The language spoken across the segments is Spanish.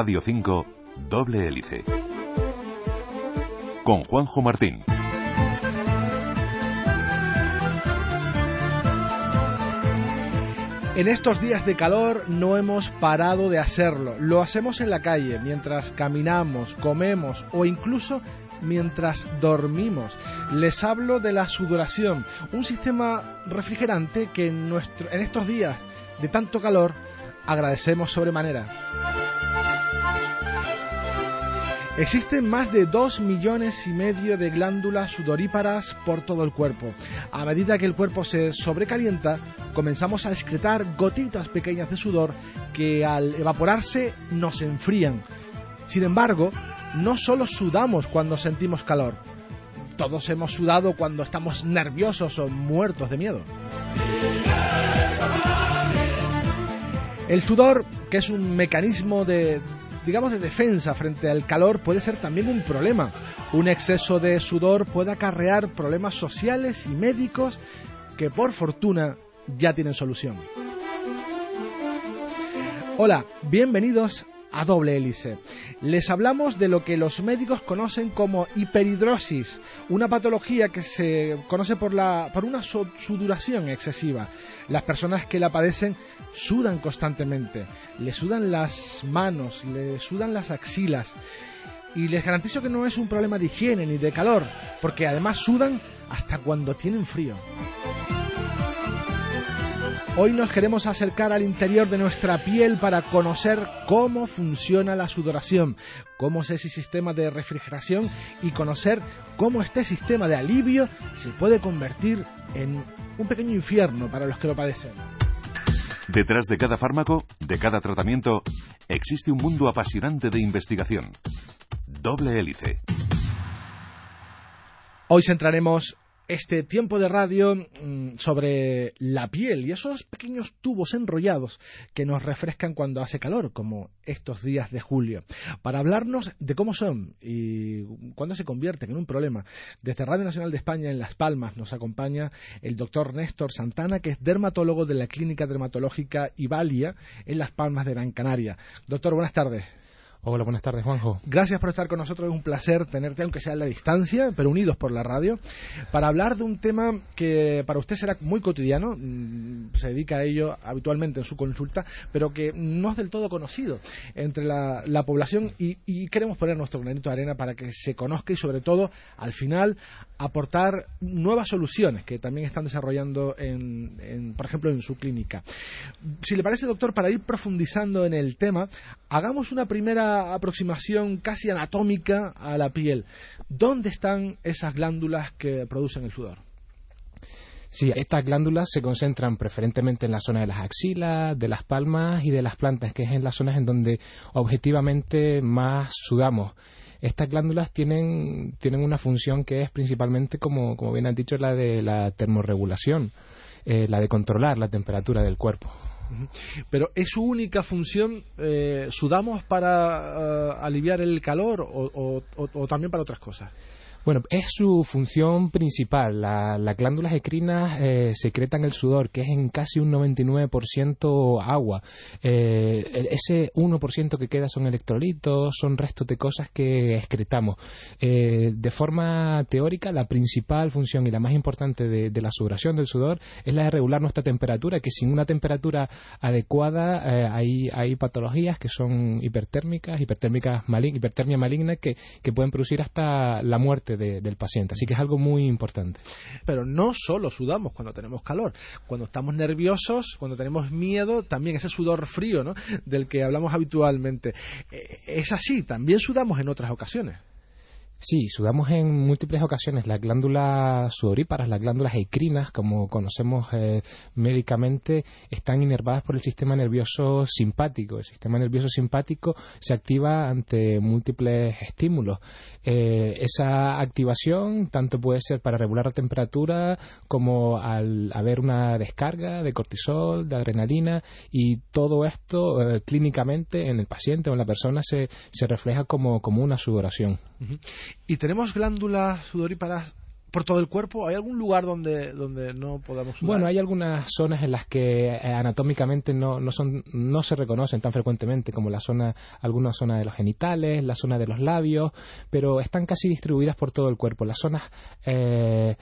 Radio 5, Doble Hélice. Con Juanjo Martín. En estos días de calor no hemos parado de hacerlo. Lo hacemos en la calle, mientras caminamos, comemos o incluso mientras dormimos. Les hablo de la sudoración, un sistema refrigerante que en, en estos días de tanto calor agradecemos sobremanera. Existen más de 2 millones y medio de glándulas sudoríparas por todo el cuerpo. A medida que el cuerpo se sobrecalienta, comenzamos a excretar gotitas pequeñas de sudor que al evaporarse nos enfrían. Sin embargo, no solo sudamos cuando sentimos calor. Todos hemos sudado cuando estamos nerviosos o muertos de miedo. El sudor, que es un mecanismo de, digamos, de defensa frente al calor puede ser también un problema. Un exceso de sudor puede acarrear problemas sociales y médicos que por fortuna ya tienen solución. Hola, bienvenidos a doble hélice. Les hablamos de lo que los médicos conocen como hiperhidrosis, una patología que se conoce por, la, por una sudoración excesiva. Las personas que la padecen sudan constantemente, le sudan las manos, le sudan las axilas. Y les garantizo que no es un problema de higiene ni de calor, porque además sudan hasta cuando tienen frío. Hoy nos queremos acercar al interior de nuestra piel para conocer cómo funciona la sudoración, cómo es ese sistema de refrigeración y conocer cómo este sistema de alivio se puede convertir en un pequeño infierno para los que lo padecen. Detrás de cada fármaco, de cada tratamiento, existe un mundo apasionante de investigación. Doble hélice. Hoy centraremos este tiempo de radio mm, sobre la piel y esos pequeños tubos enrollados que nos refrescan cuando hace calor, como estos días de julio, para hablarnos de cómo son y cuándo se convierten en un problema. Desde Radio Nacional de España en Las Palmas nos acompaña el doctor Néstor Santana, que es dermatólogo de la Clínica Dermatológica Ibalia en Las Palmas de Gran Canaria. Doctor, buenas tardes. Hola, buenas tardes, Juanjo. Gracias por estar con nosotros. Es un placer tenerte, aunque sea a la distancia, pero unidos por la radio, para hablar de un tema que para usted será muy cotidiano. Mm, se dedica a ello habitualmente en su consulta, pero que no es del todo conocido entre la, población y, queremos poner nuestro granito de arena para que se conozca y, sobre todo, al final, aportar nuevas soluciones que también están desarrollando, en, por ejemplo, en su clínica. Si le parece, doctor, para ir profundizando en el tema, hagamos una primera aproximación casi anatómica a la piel. ¿Dónde están esas glándulas que producen el sudor? Sí, estas glándulas se concentran preferentemente en la zona de las axilas, de las palmas y de las plantas, que es en las zonas en donde objetivamente más sudamos. Estas glándulas tienen, tienen una función que es principalmente, como, como bien han dicho, la de la termorregulación, eh, la de controlar la temperatura del cuerpo. Pero es su única función, eh, ¿sudamos para eh, aliviar el calor o, también para otras cosas? Bueno, es su función principal. las glándulas ecrinas eh, secretan el sudor, que es en casi un 99% agua. Eh, ese 1% que queda son electrolitos, son restos de cosas que excretamos. Eh, de forma teórica, la principal función y la más importante de, la sudoración del sudor es la de regular nuestra temperatura, que sin una temperatura adecuada hay, hay patologías que son hipertérmicas, hipertérmicas hipertermia maligna, que pueden producir hasta la muerte del paciente. Así que es algo muy importante. Pero no solo sudamos cuando tenemos calor, cuando estamos nerviosos, cuando tenemos miedo, también ese sudor frío ¿no? del que hablamos habitualmente. Eh, es así, también sudamos en otras ocasiones. Sí, sudamos en múltiples ocasiones las glándulas sudoríparas, las glándulas ecrinas, como conocemos eh, médicamente, están inervadas por el sistema nervioso simpático. El sistema nervioso simpático se activa ante múltiples estímulos. Eh, esa activación tanto puede ser para regular la temperatura como al haber una descarga de cortisol, de adrenalina y todo esto eh, clínicamente en el paciente o en la persona se, se refleja como, como una sudoración. ¿Y tenemos glándulas sudoríparas por todo el cuerpo? ¿Hay algún lugar donde, donde no podamos sudar? Bueno, hay algunas zonas en las que eh, anatómicamente no, no, son, no se reconocen tan frecuentemente como la zona, algunas zonas de los genitales, la zona de los labios, pero están casi distribuidas por todo el cuerpo. Las zonas eh,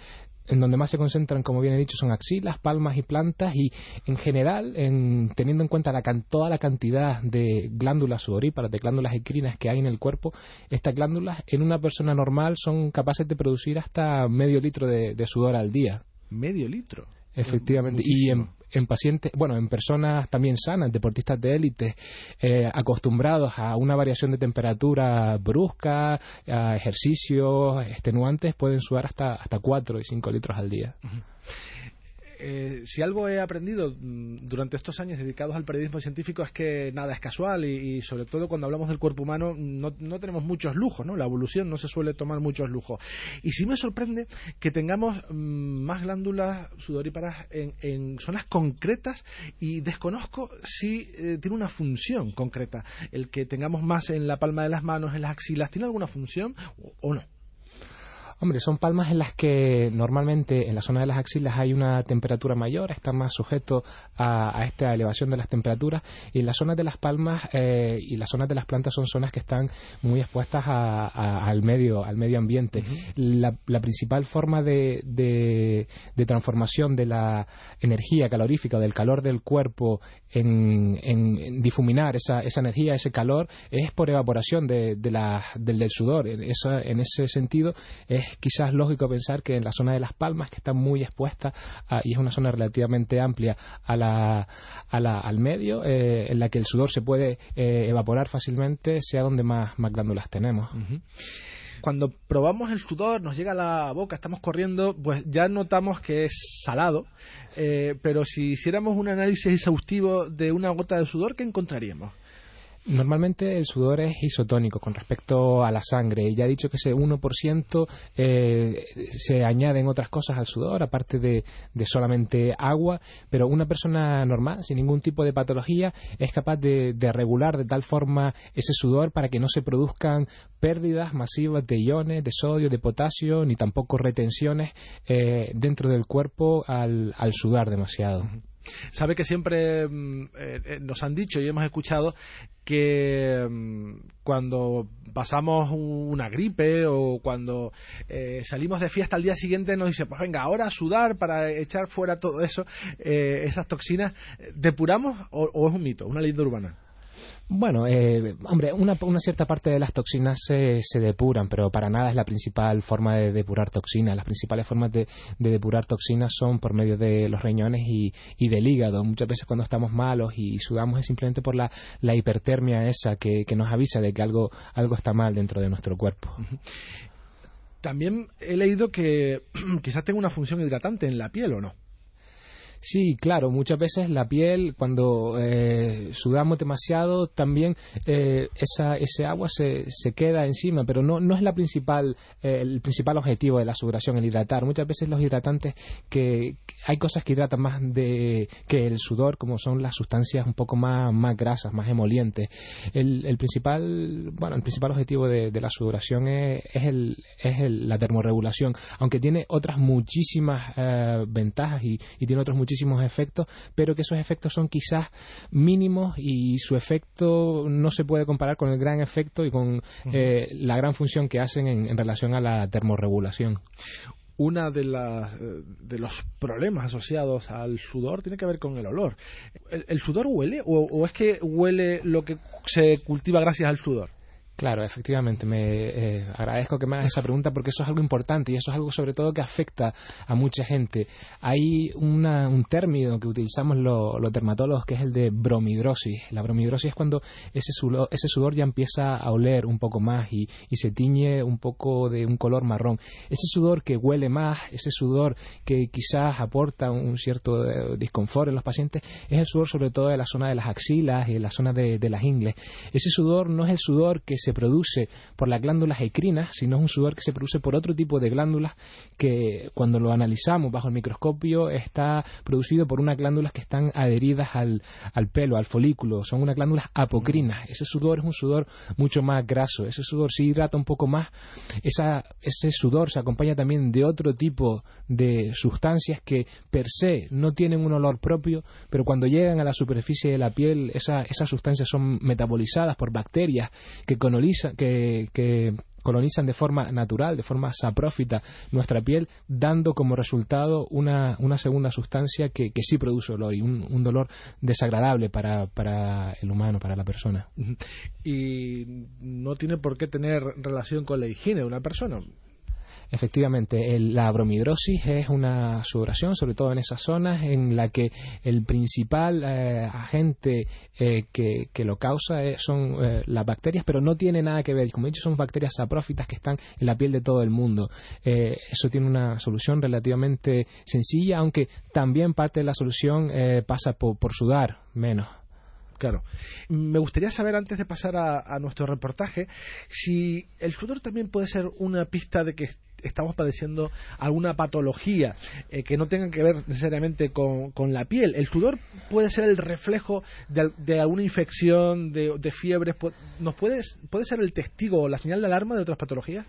en donde más se concentran, como bien he dicho, son axilas, palmas y plantas y en general, en, teniendo en cuenta la, toda la cantidad de glándulas sudoríparas, de glándulas ecrinas que hay en el cuerpo, estas glándulas en una persona normal son capaces de producir hasta medio litro de sudor al día. Medio litro. Efectivamente. Y en, en, pacientes, bueno, en personas también sanas, deportistas de élite, eh, acostumbrados a una variación de temperatura brusca, a ejercicios extenuantes, pueden sudar hasta, hasta 4 y 5 litros al día. Eh, si algo he aprendido mm, durante estos años dedicados al periodismo científico es que nada es casual y, sobre todo cuando hablamos del cuerpo humano no, tenemos muchos lujos, ¿no? La evolución no se suele tomar muchos lujos. Y sí me sorprende que tengamos mm, más glándulas sudoríparas en, zonas concretas y desconozco si eh, tiene una función concreta. El que tengamos más en la palma de las manos, en las axilas, ¿tiene alguna función o no? Hombre, son palmas en las que normalmente en la zona de las axilas hay una temperatura mayor, está más sujeto a, esta elevación de las temperaturas y en las zonas de las palmas eh, y las zonas de las plantas son zonas que están muy expuestas al medio al medio ambiente. la, principal forma de, de, transformación de la energía calorífica o del calor del cuerpo en, difuminar esa, esa, energía, ese calor, es por evaporación de, la, del, del, sudor. en ese sentido, es quizás lógico pensar que en la zona de las palmas, que está muy expuesta y es una zona relativamente amplia a la, al medio, eh, en la que el sudor se puede eh, evaporar fácilmente, sea donde más, glándulas tenemos. cuando probamos el sudor, nos llega a la boca, estamos corriendo, pues ya notamos que es salado, eh, pero si hiciéramos un análisis exhaustivo de una gota de sudor, ¿qué encontraríamos? Normalmente el sudor es isotónico con respecto a la sangre. Ya he dicho que ese 1% eh, se añaden otras cosas al sudor, aparte de, solamente agua, pero una persona normal, sin ningún tipo de patología, es capaz de, regular de tal forma ese sudor para que no se produzcan pérdidas masivas de iones, de sodio, de potasio, ni tampoco retenciones eh, dentro del cuerpo al sudar demasiado. Sabe que siempre mm, eh, eh, nos han dicho y hemos escuchado que mm, cuando pasamos una gripe o cuando eh, salimos de fiesta al día siguiente nos dice, pues venga, ahora a sudar para echar fuera todo eso, esas toxinas, ¿depuramos o es un mito, una leyenda urbana? Bueno, eh, hombre, una, cierta parte de las toxinas se, se, depuran, pero para nada es la principal forma de depurar toxinas. Las principales formas de, depurar toxinas son por medio de los riñones y, del hígado. Muchas veces cuando estamos malos y sudamos es simplemente por la, hipertermia esa que, que, nos avisa de que algo, algo está mal dentro de nuestro cuerpo. También he leído que quizás tenga una función hidratante en la piel, ¿o no? Sí, claro, muchas veces la piel, cuando eh, sudamos demasiado, también eh, esa, ese agua se, se queda encima, pero no, no es la principal, eh, el principal objetivo de la sudoración, el hidratar. Muchas veces los hidratantes, que, hay cosas que hidratan más de, que el sudor, como son las sustancias un poco más, más grasas, más emolientes. El, el principal, bueno, el principal objetivo de, la sudoración es, es, el, es el, la termorregulación, aunque tiene otras muchísimas ventajas y, y tiene otros muchísimos efectos, pero que esos efectos son quizás mínimos y su efecto no se puede comparar con el gran efecto y con eh, la gran función que hacen en, relación a la termorregulación una de, las, eh, de los problemas asociados al sudor tiene que ver con el olor. ¿El, sudor huele o, es que huele lo que se cultiva gracias al sudor? Claro, efectivamente. Me eh, agradezco que me hagas esa pregunta porque eso es algo importante y eso es algo sobre todo que afecta a mucha gente. Hay un término que utilizamos los dermatólogos que es el de bromidrosis. La bromidrosis es cuando ese sudor, ese sudor ya empieza a oler un poco más y, se tiñe un poco de un color marrón. Ese sudor que huele más, ese sudor que quizás aporta un cierto eh, disconfort en los pacientes, es el sudor sobre todo de la zona de las axilas y de la zona de, de las ingles. Ese sudor no es el sudor que se se produce por las glándulas ecrinas, sino es un sudor que se produce por otro tipo de glándulas que cuando lo analizamos bajo el microscopio está producido por unas glándulas que están adheridas al, pelo, al folículo, son unas glándulas apocrinas. Ese sudor es un sudor mucho más graso, ese sudor sí hidrata un poco más, ese sudor se acompaña también de otro tipo de sustancias que per se no tienen un olor propio, pero cuando llegan a la superficie de la piel esas sustancias son metabolizadas por bacterias que con que, colonizan de forma natural, de forma saprófita nuestra piel, dando como resultado una, segunda sustancia que, sí produce olor y un, dolor desagradable para, el humano, para la persona. Y no tiene por qué tener relación con la higiene de una persona. Efectivamente, la bromidrosis es una sudoración, sobre todo en esas zonas en la que el principal eh, agente eh, que, lo causa eh, son las bacterias, pero no tiene nada que ver. Como he dicho, son bacterias saprófitas que están en la piel de todo el mundo. eso tiene una solución relativamente sencilla, aunque también parte de la solución pasa por sudar menos. Claro. Me gustaría saber, antes de pasar a, nuestro reportaje, si el sudor también puede ser una pista de que estamos padeciendo alguna patología eh, que no tenga que ver necesariamente con, la piel. El sudor puede ser el reflejo de, alguna infección, de, de fiebres. ¿Nos puede, puede ser el testigo o la señal de alarma de otras patologías?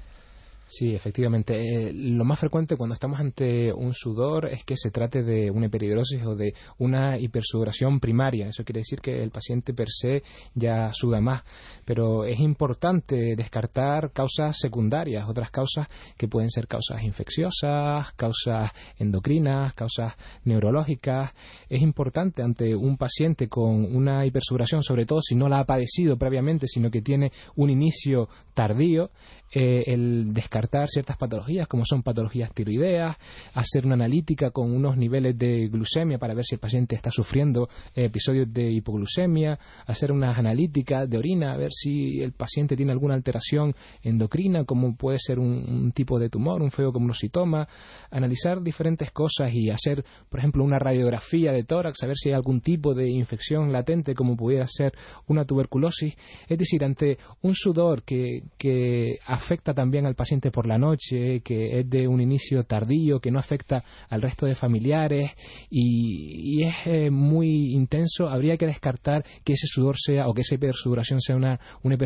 Sí, efectivamente. Eh, lo más frecuente cuando estamos ante un sudor es que se trate de una hiperhidrosis o de una hipersudoración primaria. Eso quiere decir que el paciente per se ya suda más. Pero es importante descartar causas secundarias, otras causas que pueden ser causas infecciosas, causas endocrinas, causas neurológicas. Es importante ante un paciente con una hipersudoración, sobre todo si no la ha padecido previamente, sino que tiene un inicio tardío, eh, el descartar ciertas patologías como son patologías tiroideas, hacer una analítica con unos niveles de glucemia para ver si el paciente está sufriendo episodios de hipoglucemia, hacer unas analíticas de orina, a ver si el paciente tiene alguna alteración endocrina, como puede ser un, tipo de tumor, un feocomnocitoma, analizar diferentes cosas y hacer, por ejemplo, una radiografía de tórax, a ver si hay algún tipo de infección latente, como pudiera ser una tuberculosis. Es decir, ante un sudor que, que afecta también al paciente por la noche, que es de un inicio tardío, que no afecta al resto de familiares y, es eh, muy intenso, habría que descartar que ese sudor sea o que esa hipersudoración sea una, una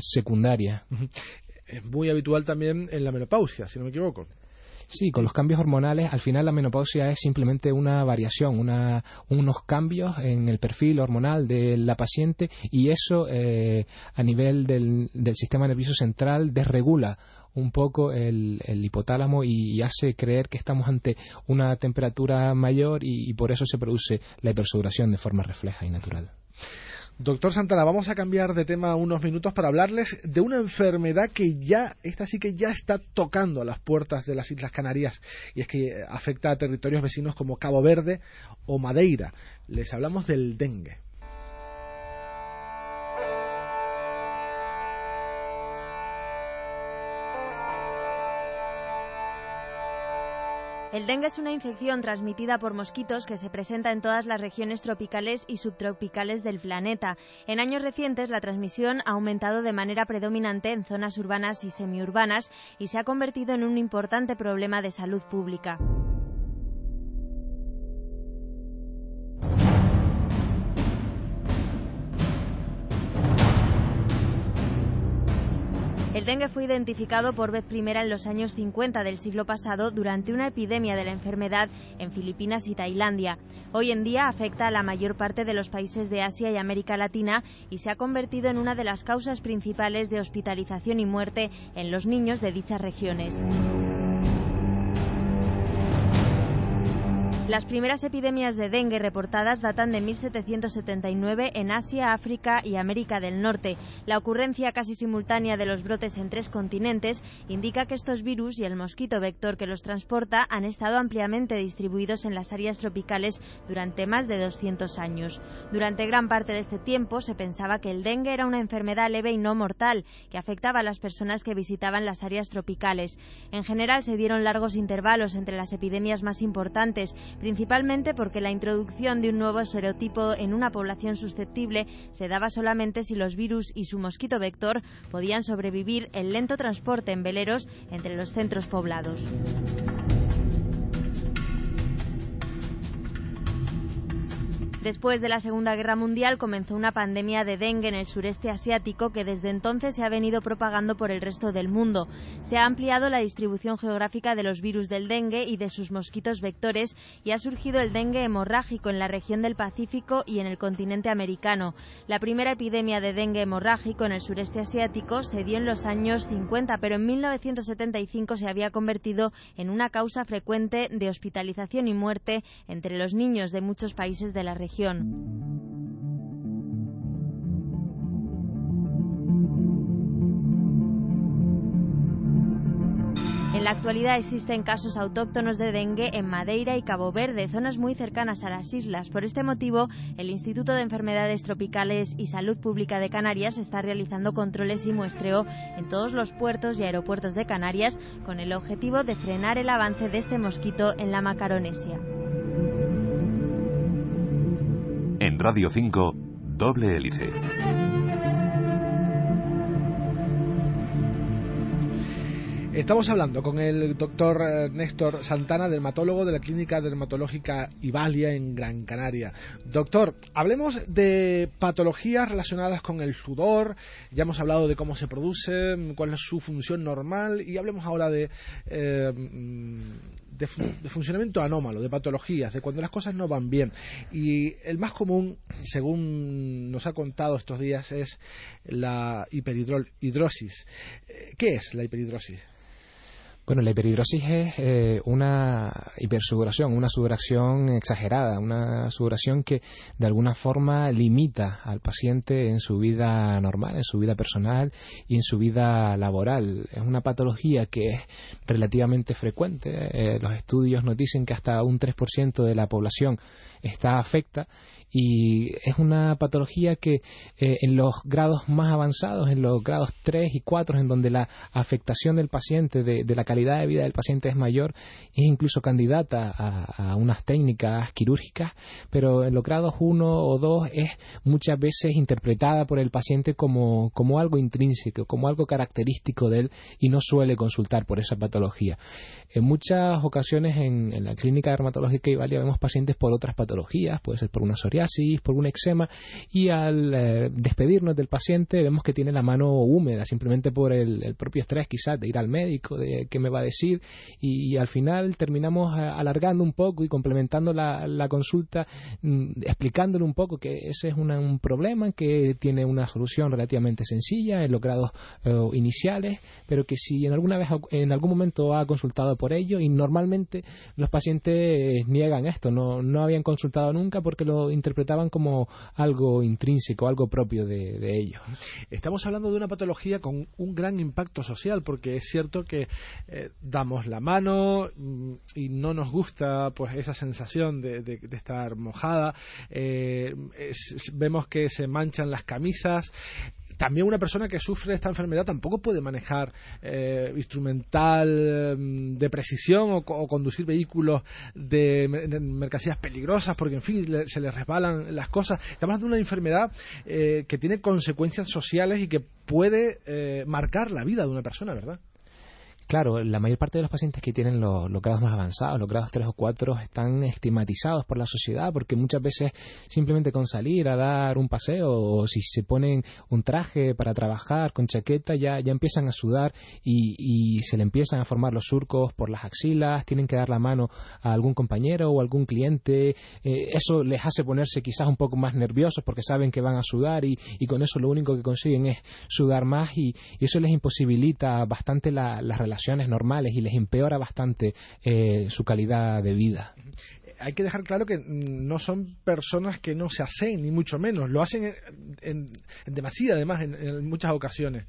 secundaria. Es muy habitual también en la menopausia, si no me equivoco. Sí, con los cambios hormonales, al final la menopausia es simplemente una variación, unos cambios en el perfil hormonal de la paciente y eso eh, a nivel del, sistema nervioso central desregula un poco el, hipotálamo y, hace creer que estamos ante una temperatura mayor y, por eso se produce la hipersudoración de forma refleja y natural. Doctor Santana, vamos a cambiar de tema unos minutos para hablarles de una enfermedad que ya, esta sí que ya está tocando a las puertas de las Islas Canarias y es que afecta a territorios vecinos como Cabo Verde o Madeira. Les hablamos del dengue. El dengue es una infección transmitida por mosquitos que se presenta en todas las regiones tropicales y subtropicales del planeta. En años recientes, la transmisión ha aumentado de manera predominante en zonas urbanas y semiurbanas y se ha convertido en un importante problema de salud pública. El dengue fue identificado por vez primera en los años 50 del siglo pasado durante una epidemia de la enfermedad en Filipinas y Tailandia. Hoy en día afecta a la mayor parte de los países de Asia y América Latina y se ha convertido en una de las causas principales de hospitalización y muerte en los niños de dichas regiones. Las primeras epidemias de dengue reportadas datan de 1779 en Asia, África y América del Norte. La ocurrencia casi simultánea de los brotes en tres continentes indica que estos virus y el mosquito vector que los transporta han estado ampliamente distribuidos en las áreas tropicales durante más de 200 años. Durante gran parte de este tiempo se pensaba que el dengue era una enfermedad leve y no mortal que afectaba a las personas que visitaban las áreas tropicales. En general se dieron largos intervalos entre las epidemias más importantes principalmente porque la introducción de un nuevo serotipo en una población susceptible se daba solamente si los virus y su mosquito vector podían sobrevivir el lento transporte en veleros entre los centros poblados. Después de la Segunda Guerra Mundial comenzó una pandemia de dengue en el sureste asiático que desde entonces se ha venido propagando por el resto del mundo. Se ha ampliado la distribución geográfica de los virus del dengue y de sus mosquitos vectores y ha surgido el dengue hemorrágico en la región del Pacífico y en el continente americano. La primera epidemia de dengue hemorrágico en el sureste asiático se dio en los años 50, pero en 1975 se había convertido en una causa frecuente de hospitalización y muerte entre los niños de muchos países de la En la actualidad existen casos autóctonos de dengue en Madeira y Cabo Verde, zonas muy cercanas a las islas. Por este motivo, el Instituto de Enfermedades Tropicales y Salud Pública de Canarias está realizando controles y muestreo en todos los puertos y aeropuertos de Canarias con el objetivo de frenar el avance de este mosquito en la Macaronesia. Radio 5, doble hélice. Estamos hablando con el doctor eh, Néstor Santana, dermatólogo de la Clínica Dermatológica Ibalia en Gran Canaria. Doctor, hablemos de patologías relacionadas con el sudor. Ya hemos hablado de cómo se produce, cuál es su función normal y hablemos ahora de, eh, de, de funcionamiento anómalo, de patologías, de cuando las cosas no van bien. Y el más común, según nos ha contado estos días, es la hiperhidrosis. Eh, ¿Qué es la hiperhidrosis? Bueno, la hiperhidrosis es eh, una hipersudoración, una sudoración exagerada, una sudoración que de alguna forma limita al paciente en su vida normal, en su vida personal y en su vida laboral. Es una patología que es relativamente frecuente. Eh, los estudios nos dicen que hasta un 3% de la población está afecta y es una patología que eh, en los grados más avanzados, en los grados 3 y 4, en donde la afectación del paciente, de, la calidad de vida del paciente es mayor, es incluso candidata a, unas técnicas quirúrgicas, pero en los grados 1 o 2 es muchas veces interpretada por el paciente como, como algo intrínseco, como algo característico de él y no suele consultar por esa patología. En muchas ocasiones en, la clínica dermatológica y vemos pacientes por otras patologías, puede ser por una psoriasis, por un eczema, y al eh, despedirnos del paciente vemos que tiene la mano húmeda, simplemente por el, propio estrés quizás de ir al médico, de qué me va a decir, y, al final terminamos eh, alargando un poco y complementando la, consulta, mm, explicándole un poco que ese es un problema, que tiene una solución relativamente sencilla en los grados eh, iniciales, pero que si en alguna vez en algún momento ha consultado por ello y normalmente los pacientes niegan esto, no, no habían consultado nunca porque lo interpretaban como algo intrínseco, algo propio de, ellos. Estamos hablando de una patología con un gran impacto social porque es cierto que eh, damos la mano mm, y no nos gusta pues esa sensación de, estar mojada, eh, vemos que se manchan las camisas, también una persona que sufre esta enfermedad tampoco puede manejar eh, instrumental mm, de precisión o, conducir vehículos de, mercancías peligrosas porque, en fin, se le resbalan las cosas. Estamos de una enfermedad eh, que tiene consecuencias sociales y que puede eh, marcar la vida de una persona, ¿verdad? Claro, la mayor parte de los pacientes que tienen los, grados más avanzados, los grados 3 o 4, están estigmatizados por la sociedad porque muchas veces simplemente con salir a dar un paseo o si se ponen un traje para trabajar con chaqueta ya, ya empiezan a sudar y, se le empiezan a formar los surcos por las axilas, tienen que dar la mano a algún compañero o algún cliente. Eh, eso les hace ponerse quizás un poco más nerviosos porque saben que van a sudar y, con eso lo único que consiguen es sudar más y, eso les imposibilita bastante la, las relaciones normales y les empeora bastante eh, su calidad de vida. hay que dejar claro que no son personas que no se hacen, ni mucho menos. Lo hacen en, en, demasía, además, en muchas ocasiones.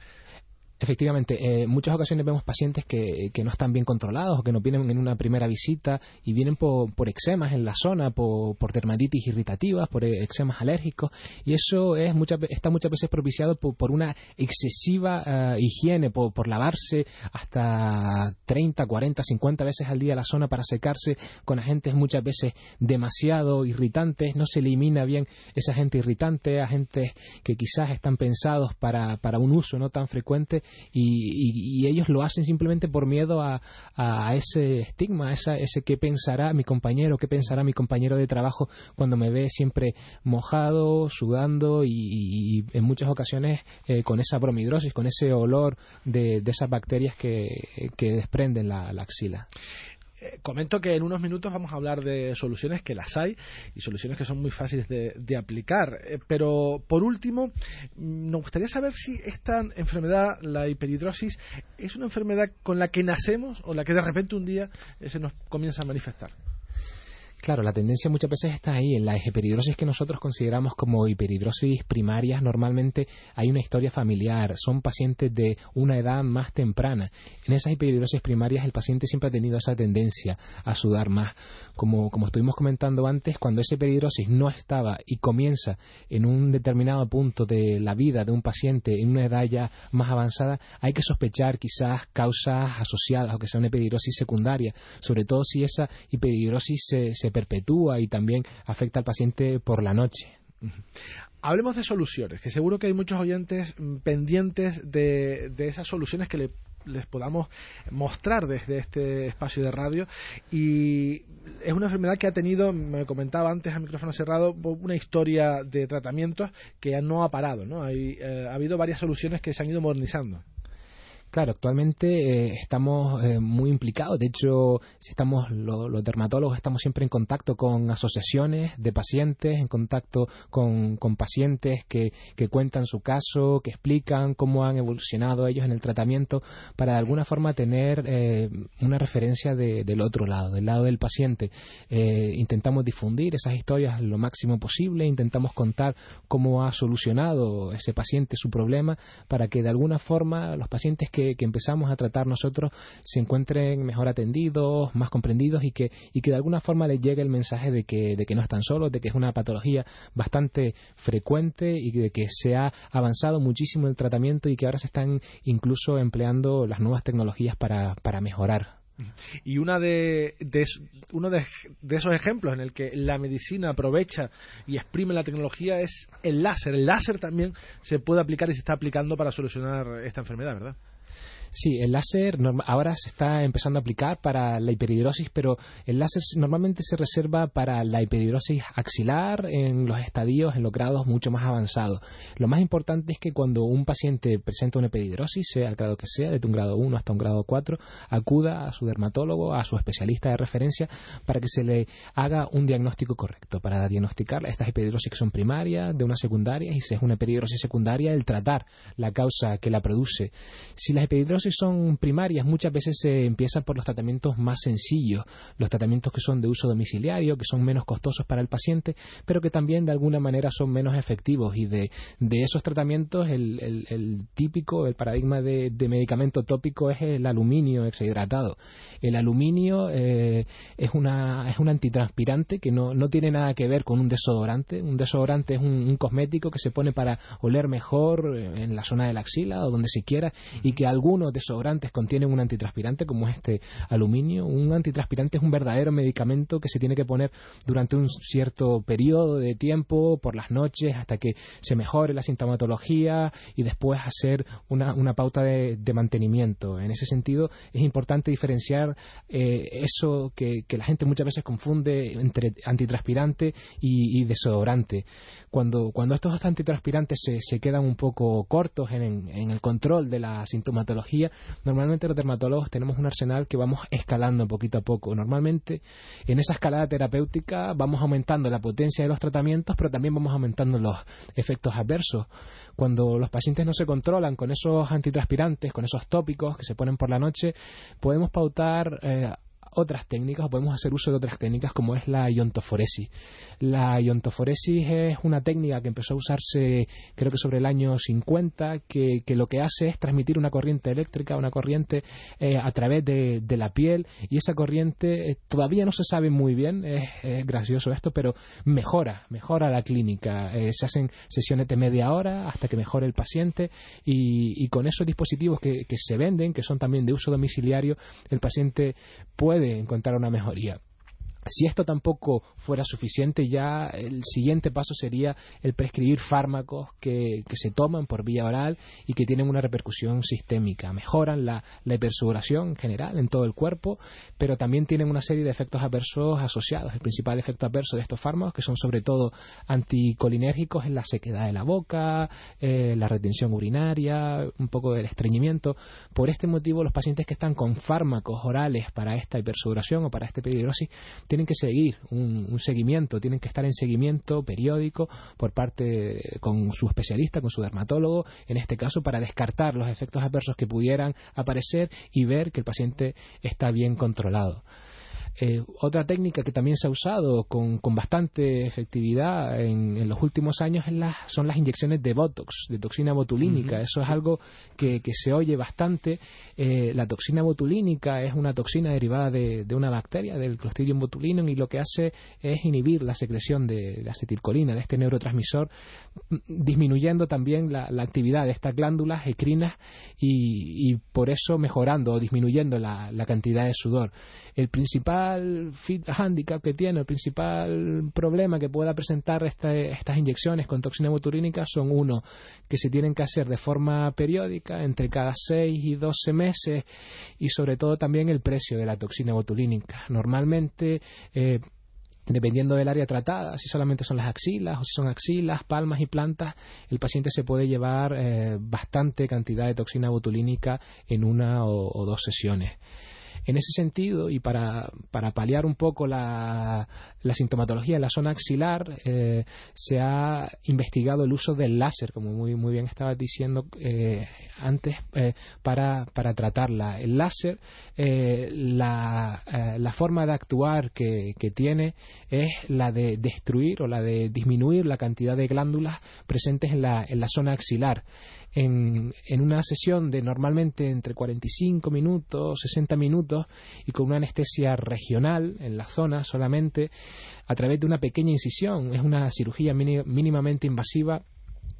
Efectivamente, en eh, muchas ocasiones vemos pacientes que, no están bien controlados o que no vienen en una primera visita y vienen por, por eczemas en la zona, por, dermatitis irritativas, por eczemas alérgicos y eso es está muchas veces propiciado por, una excesiva eh, higiene, por, lavarse hasta 30, 40, 50 veces al día la zona para secarse con agentes muchas veces demasiado irritantes, no se elimina bien ese agente irritante, agentes que quizás están pensados para, para un uso no tan frecuente y, ellos lo hacen simplemente por miedo a, ese estigma, a ese qué pensará mi compañero, qué pensará mi compañero de trabajo cuando me ve siempre mojado, sudando y, en muchas ocasiones eh, con esa bromidrosis, con ese olor de, esas bacterias que, desprenden la axila. Eh, comento que en unos minutos vamos a hablar de soluciones que las hay y soluciones que son muy fáciles de, aplicar. Eh, pero por último, mm, nos gustaría saber si esta enfermedad, la hiperhidrosis, es una enfermedad con la que nacemos o la que de repente un día eh, se nos comienza a manifestar. Claro, la tendencia muchas veces está ahí. En la hiperhidrosis que nosotros consideramos como hiperhidrosis primarias, normalmente hay una historia familiar. Son pacientes de una edad más temprana. En esas hiperhidrosis primarias, el paciente siempre ha tenido esa tendencia a sudar más. Como, como estuvimos comentando antes, cuando esa hiperhidrosis no estaba y comienza en un determinado punto de la vida de un paciente en una edad ya más avanzada, hay que sospechar quizás causas asociadas o que sea una hiperhidrosis secundaria, sobre todo si esa hiperhidrosis se perpetúa y también afecta al paciente por la noche. Hablemos de soluciones, que seguro que hay muchos oyentes mm, pendientes de, esas soluciones que les podamos mostrar desde este espacio de radio y es una enfermedad que ha tenido, me comentaba antes a micrófono cerrado, una historia de tratamientos que no ha parado, ¿no? Hay, eh, ha habido varias soluciones que se han ido modernizando. Claro, actualmente eh, estamos eh, muy implicados. De hecho, si estamos los dermatólogos estamos siempre en contacto con asociaciones de pacientes, en contacto con, pacientes que, cuentan su caso, que explican cómo han evolucionado ellos en el tratamiento, para de alguna forma tener eh, una referencia del otro lado, del lado del paciente. intentamos difundir esas historias lo máximo posible, intentamos contar cómo ha solucionado ese paciente su problema, para que de alguna forma los pacientes que que, empezamos a tratar nosotros se encuentren mejor atendidos, más comprendidos y que, y que de alguna forma les llegue el mensaje de que, de que no están solos, de que es una patología bastante frecuente y de que se ha avanzado muchísimo el tratamiento y que ahora se están incluso empleando las nuevas tecnologías para, para mejorar. Y una de, uno de, esos ejemplos en el que la medicina aprovecha y exprime la tecnología es el láser. El láser también se puede aplicar y se está aplicando para solucionar esta enfermedad, ¿verdad? Sí, el láser ahora se está empezando a aplicar para la hiperhidrosis, pero el láser normalmente se reserva para la hiperhidrosis axilar en los estadios, en los grados mucho más avanzados. Lo más importante es que cuando un paciente presenta una hiperhidrosis, sea el grado que sea, desde un grado 1 hasta un grado 4, acuda a su dermatólogo, a su especialista de referencia, para que se le haga un diagnóstico correcto, para diagnosticar estas hiperhidrosis que son primarias, de una secundaria, y si es una hiperhidrosis secundaria, el tratar la causa que la produce. Si las hiperhidrosis si son primarias, muchas veces se empieza por los tratamientos más sencillos, los tratamientos que son de uso domiciliario, que son menos costosos para el paciente, pero que también de alguna manera son menos efectivos. Y de, esos tratamientos, el, típico, el paradigma de, medicamento tópico es el aluminio exhidratado. El aluminio eh, es, una, es un antitranspirante que no, tiene nada que ver con un desodorante. Un desodorante es un, cosmético que se pone para oler mejor en la zona de la axila o donde se quiera y que algunos desodorantes contienen un antitranspirante como es este aluminio. Un antitranspirante es un verdadero medicamento que se tiene que poner durante un cierto periodo de tiempo, por las noches, hasta que se mejore la sintomatología y después hacer una, pauta de, mantenimiento. En ese sentido, es importante diferenciar eh, eso que, la gente muchas veces confunde entre antitranspirante y, desodorante. Cuando, cuando estos antitranspirantes se, quedan un poco cortos en el control de la sintomatología, normalmente los dermatólogos tenemos un arsenal que vamos escalando poquito a poco. Normalmente en esa escalada terapéutica vamos aumentando la potencia de los tratamientos, pero también vamos aumentando los efectos adversos. Cuando los pacientes no se controlan con esos antitranspirantes, con esos tópicos que se ponen por la noche, podemos pautar eh, otras técnicas o podemos hacer uso de otras técnicas como es la iontoforesis. La iontoforesis es una técnica que empezó a usarse creo que sobre el año 50 que, lo que hace es transmitir una corriente eléctrica, una corriente eh, a través de, la piel y esa corriente eh, todavía no se sabe muy bien, es, gracioso esto, pero mejora, mejora la clínica. se hacen sesiones de media hora hasta que mejore el paciente y, con esos dispositivos que se venden, que son también de uso domiciliario, el paciente puede encontrar una mejoría. Si esto tampoco fuera suficiente, ya el siguiente paso sería el prescribir fármacos que, se toman por vía oral y que tienen una repercusión sistémica. Mejoran la, la en general en todo el cuerpo, pero también tienen una serie de efectos adversos asociados. El principal efecto adverso de estos fármacos, que son sobre todo anticolinérgicos, es la sequedad de la boca, eh, la retención urinaria, un poco del estreñimiento. Por este motivo, los pacientes que están con fármacos orales para esta hipersuduración o para esta epididrosis tienen que seguir un, seguimiento, tienen que estar en seguimiento periódico por parte con su especialista, con su dermatólogo, en este caso para descartar los efectos adversos que pudieran aparecer y ver que el paciente está bien controlado. Eh, otra técnica que también se ha usado con, bastante efectividad en, los últimos años son las inyecciones de Botox, de toxina botulínica. Eso es algo que, se oye bastante. Eh, la toxina botulínica es una toxina derivada de, una bacteria, del Clostridium botulinum, y lo que hace es inhibir la secreción de, acetilcolina, de este neurotransmisor, disminuyendo también la, actividad de estas glándulas ecrinas y, por eso mejorando o disminuyendo la, la cantidad de sudor. El principal principal handicap que tiene, el principal problema que pueda presentar estas inyecciones con toxina botulínica son uno, que se tienen que hacer de forma periódica, entre cada 6 y 12 meses, y sobre todo también el precio de la toxina botulínica. Normalmente, eh, dependiendo del área tratada, si solamente son las axilas o si son axilas, palmas y plantas, el paciente se puede llevar eh, bastante cantidad de toxina botulínica en una o dos sesiones. En ese sentido, y para, para paliar un poco la, la sintomatología en la zona axilar, eh, se ha investigado el uso del láser, como muy, muy bien estabas diciendo eh, antes, eh, para, para tratarla. El láser, la, la, forma de actuar que, que tiene es la de destruir o la de disminuir la cantidad de glándulas presentes en la, en la zona axilar en, en una sesión de normalmente entre 45 minutos, 60 minutos y con una anestesia regional en la zona solamente a través de una pequeña incisión. Es una cirugía mínimamente invasiva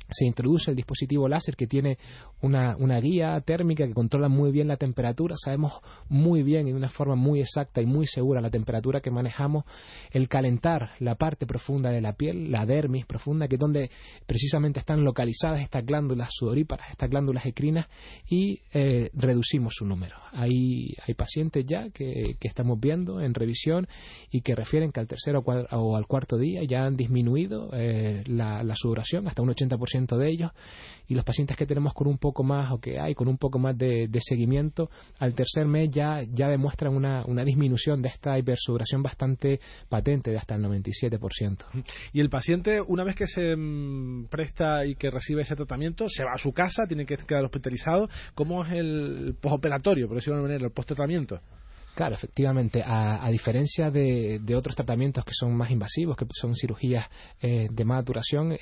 se introduce el dispositivo láser que tiene una, guía térmica que controla muy bien la temperatura. Sabemos muy bien y de una forma muy exacta y muy segura la temperatura que manejamos. El calentar la parte profunda de la piel, la dermis profunda, que es donde precisamente están localizadas estas glándulas sudoríparas, estas glándulas ecrinas, y eh, reducimos su número. Hay, hay pacientes ya que, estamos viendo en revisión y que refieren que al tercero o al cuarto día ya han disminuido eh, la, la sudoración hasta un 80% de ellos y los pacientes que tenemos con un poco más o que hay con un poco más de, seguimiento al tercer mes ya, ya demuestran una, una disminución de esta hipersuduración bastante patente de hasta el 97%. Y el paciente, una vez que se mm, presta y que recibe ese tratamiento, se va a su casa, tiene que quedar hospitalizado. ¿Cómo es el postoperatorio, por decirlo de manera, el post-tratamiento? Claro, efectivamente, a, diferencia de, otros tratamientos que son más invasivos, que son cirugías eh, de más duración,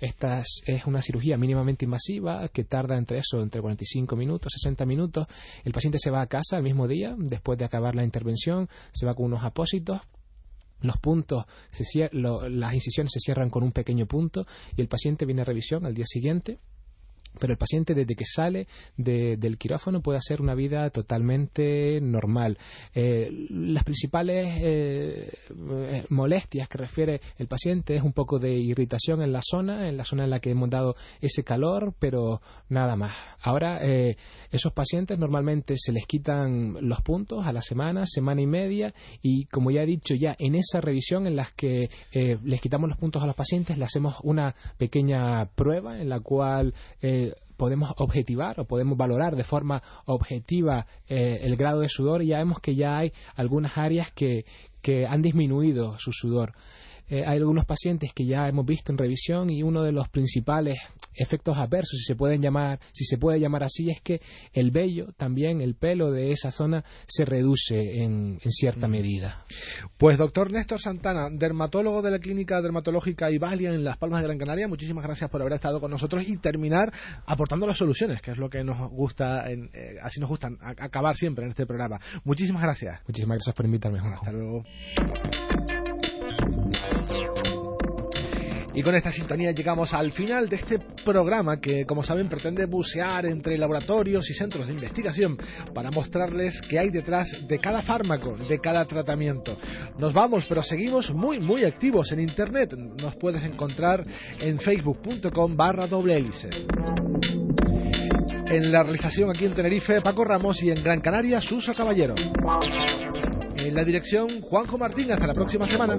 esta es una cirugía mínimamente invasiva que tarda entre eso, entre 45 minutos, 60 minutos. El paciente se va a casa el mismo día, después de acabar la intervención, se va con unos apósitos, los puntos, las incisiones se cierran con un pequeño punto y el paciente viene a revisión al día siguiente pero el paciente desde que sale del quirófano puede hacer una vida totalmente normal. Eh, las principales eh, molestias que refiere el paciente es un poco de irritación en la zona, en la zona en la que hemos dado ese calor, pero nada más. Ahora, eh, esos pacientes normalmente se les quitan los puntos a la semana, semana y media, y como ya he dicho, ya en esa revisión en la que les quitamos los puntos a los pacientes, le hacemos una pequeña prueba en la cual podemos objetivar o podemos valorar de forma objetiva eh, el grado de sudor y ya vemos que ya hay algunas áreas que, que han disminuido su sudor. Eh, hay algunos pacientes que ya hemos visto en revisión y uno de los principales efectos adversos, si se pueden llamar, si se puede llamar así, es que el vello, también el pelo de esa zona se reduce en, cierta mm. medida. Pues doctor Néstor Santana, dermatólogo de la clínica dermatológica Ibalia en Las Palmas de Gran Canaria, muchísimas gracias por haber estado con nosotros y terminar aportando las soluciones, que es lo que nos gusta, en, eh, así nos gusta acabar siempre en este programa. Muchísimas gracias. Muchísimas gracias por invitarme. Hasta luego. Y con esta sintonía llegamos al final de este programa que, como saben, pretende bucear entre laboratorios y centros de investigación para mostrarles qué hay detrás de cada fármaco, de cada tratamiento. Nos vamos, pero seguimos muy, muy activos en Internet. Nos puedes encontrar en facebook.com barra doble hélice. En la realización aquí en Tenerife, Paco Ramos y en Gran Canaria, Suso Caballero. En la dirección, Juanjo Martín. Hasta la próxima semana.